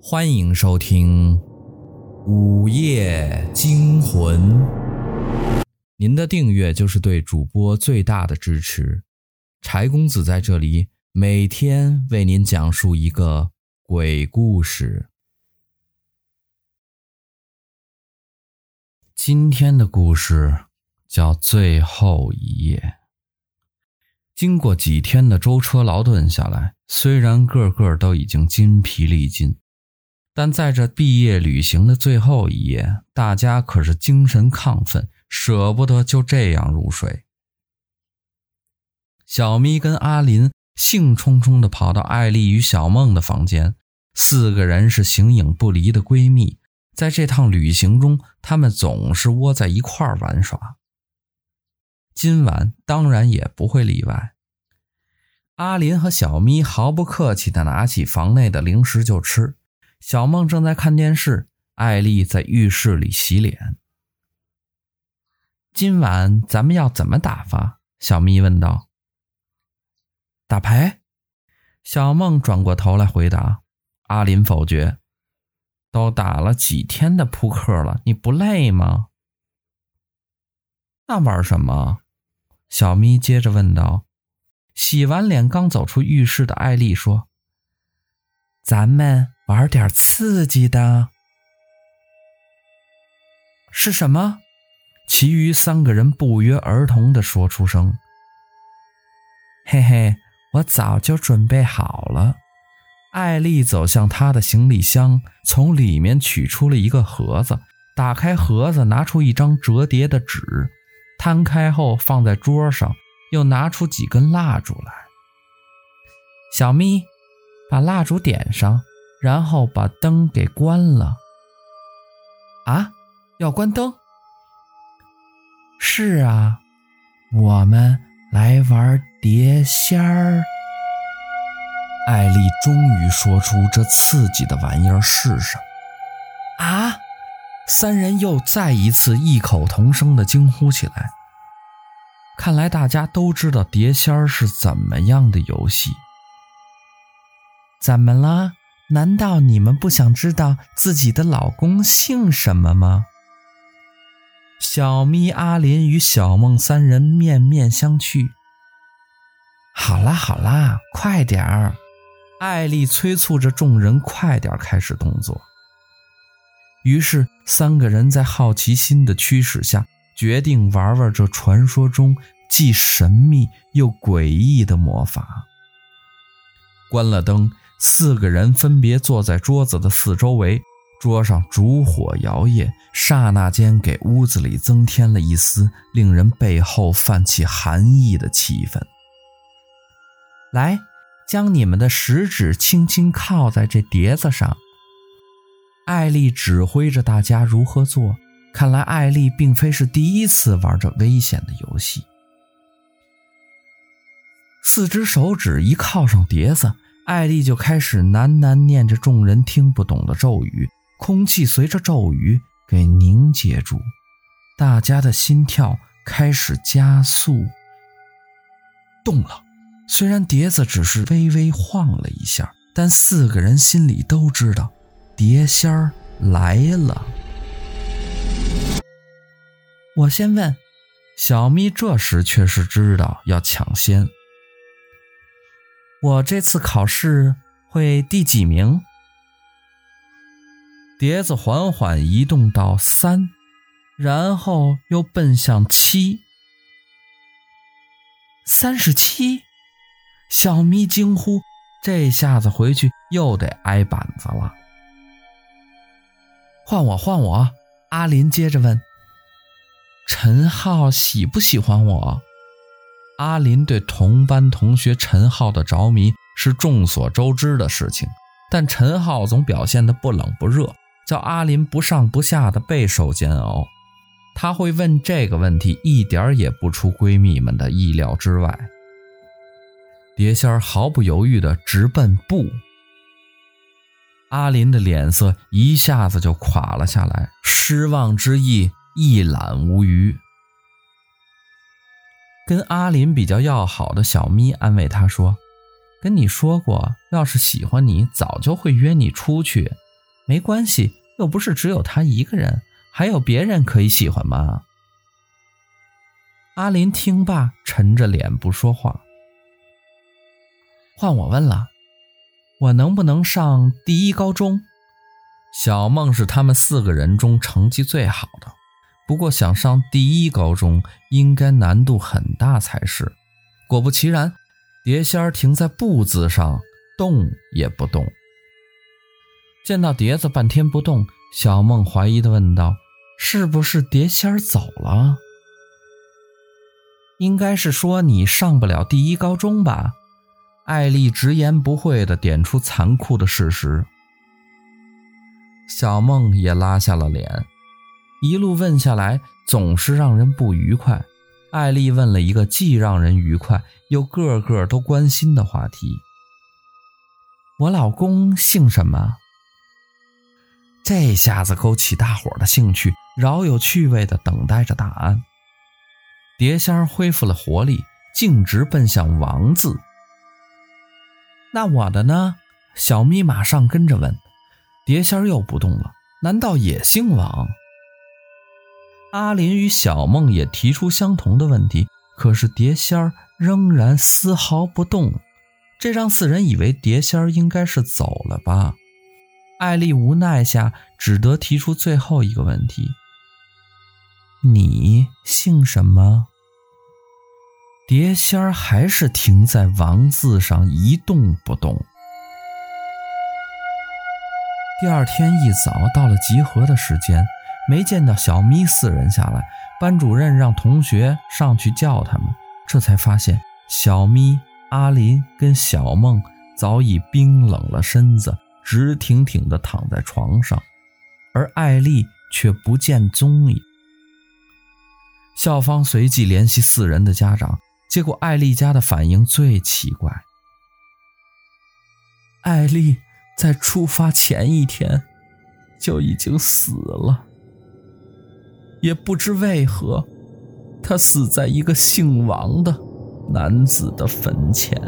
欢迎收听《午夜惊魂》。您的订阅就是对主播最大的支持。柴公子在这里每天为您讲述一个鬼故事。今天的故事叫《最后一夜》。经过几天的舟车劳顿下来，虽然个个都已经筋疲力尽。但在这毕业旅行的最后一夜，大家可是精神亢奋，舍不得就这样入睡。小咪跟阿林兴冲冲地跑到艾丽与小梦的房间，四个人是形影不离的闺蜜。在这趟旅行中，她们总是窝在一块玩耍。今晚当然也不会例外。阿林和小咪毫不客气地拿起房内的零食就吃。小梦正在看电视，艾丽在浴室里洗脸。今晚咱们要怎么打发？小咪问道。打牌？小梦转过头来回答。阿林否决。都打了几天的扑克了，你不累吗？那玩什么？小咪接着问道。洗完脸刚走出浴室的艾丽说：“咱们。”玩点刺激的，是什么？其余三个人不约而同地说出声。嘿嘿，我早就准备好了。艾丽走向她的行李箱，从里面取出了一个盒子，打开盒子，拿出一张折叠的纸，摊开后放在桌上，又拿出几根蜡烛来。小咪，把蜡烛点上。然后把灯给关了。啊，要关灯？是啊，我们来玩碟仙儿。艾丽终于说出这刺激的玩意儿是什么。啊！三人又再一次异口同声的惊呼起来。看来大家都知道碟仙儿是怎么样的游戏。怎么了？难道你们不想知道自己的老公姓什么吗？小咪、阿林与小梦三人面面相觑。好啦好啦，快点儿！艾丽催促着众人快点开始动作。于是三个人在好奇心的驱使下，决定玩玩这传说中既神秘又诡异的魔法。关了灯。四个人分别坐在桌子的四周围，桌上烛火摇曳，刹那间给屋子里增添了一丝令人背后泛起寒意的气氛。来，将你们的食指轻轻靠在这碟子上。艾丽指挥着大家如何做。看来艾丽并非是第一次玩这危险的游戏。四只手指一靠上碟子。艾丽就开始喃喃念着众人听不懂的咒语，空气随着咒语给凝结住，大家的心跳开始加速。动了，虽然碟子只是微微晃了一下，但四个人心里都知道，碟仙儿来了。我先问，小咪这时却是知道要抢先。我这次考试会第几名？碟子缓缓移动到三，然后又奔向七。三十七！小咪惊呼：“这下子回去又得挨板子了。”换我，换我！阿林接着问：“陈浩喜不喜欢我？”阿林对同班同学陈浩的着迷是众所周知的事情，但陈浩总表现得不冷不热，叫阿林不上不下的备受煎熬。他会问这个问题，一点也不出闺蜜们的意料之外。碟仙儿毫不犹豫地直奔不。阿林的脸色一下子就垮了下来，失望之意一览无余。跟阿林比较要好的小咪安慰他说：“跟你说过，要是喜欢你，早就会约你出去。没关系，又不是只有他一个人，还有别人可以喜欢吗？阿林听罢，沉着脸不说话。换我问了，我能不能上第一高中？小梦是他们四个人中成绩最好的，不过想上第一高中应该难度很大才是。果不其然，碟仙儿停在“不”字上，动也不动。见到碟子半天不动，小梦怀疑的问道：“是不是碟仙儿走了？”应该是说你上不了第一高中吧？艾丽直言不讳的点出残酷的事实。小梦也拉下了脸，一路问下来总是让人不愉快。艾丽问了一个既让人愉快又个个都关心的话题：“我老公姓什么？”这下子勾起大伙的兴趣，饶有趣味地等待着答案。碟仙恢复了活力，径直奔向“王”字。那我的呢？小咪马上跟着问。碟仙又不动了，难道也姓王？阿林与小梦也提出相同的问题，可是碟仙儿仍然丝毫不动，这让四人以为碟仙儿应该是走了吧。艾丽无奈下，只得提出最后一个问题。你姓什么？碟仙儿还是停在“王”字上一动不动。第二天一早到了集合的时间，没见到小咪四人下来，班主任让同学上去叫他们，这才发现小咪、阿林跟小梦早已冰冷了身子，直挺挺地躺在床上，而艾丽却不见踪影。校方随即联系四人的家长，结果艾丽家的反应最奇怪。艾丽在出发前一天就已经死了，也不知为何，他死在一个姓王的男子的坟前。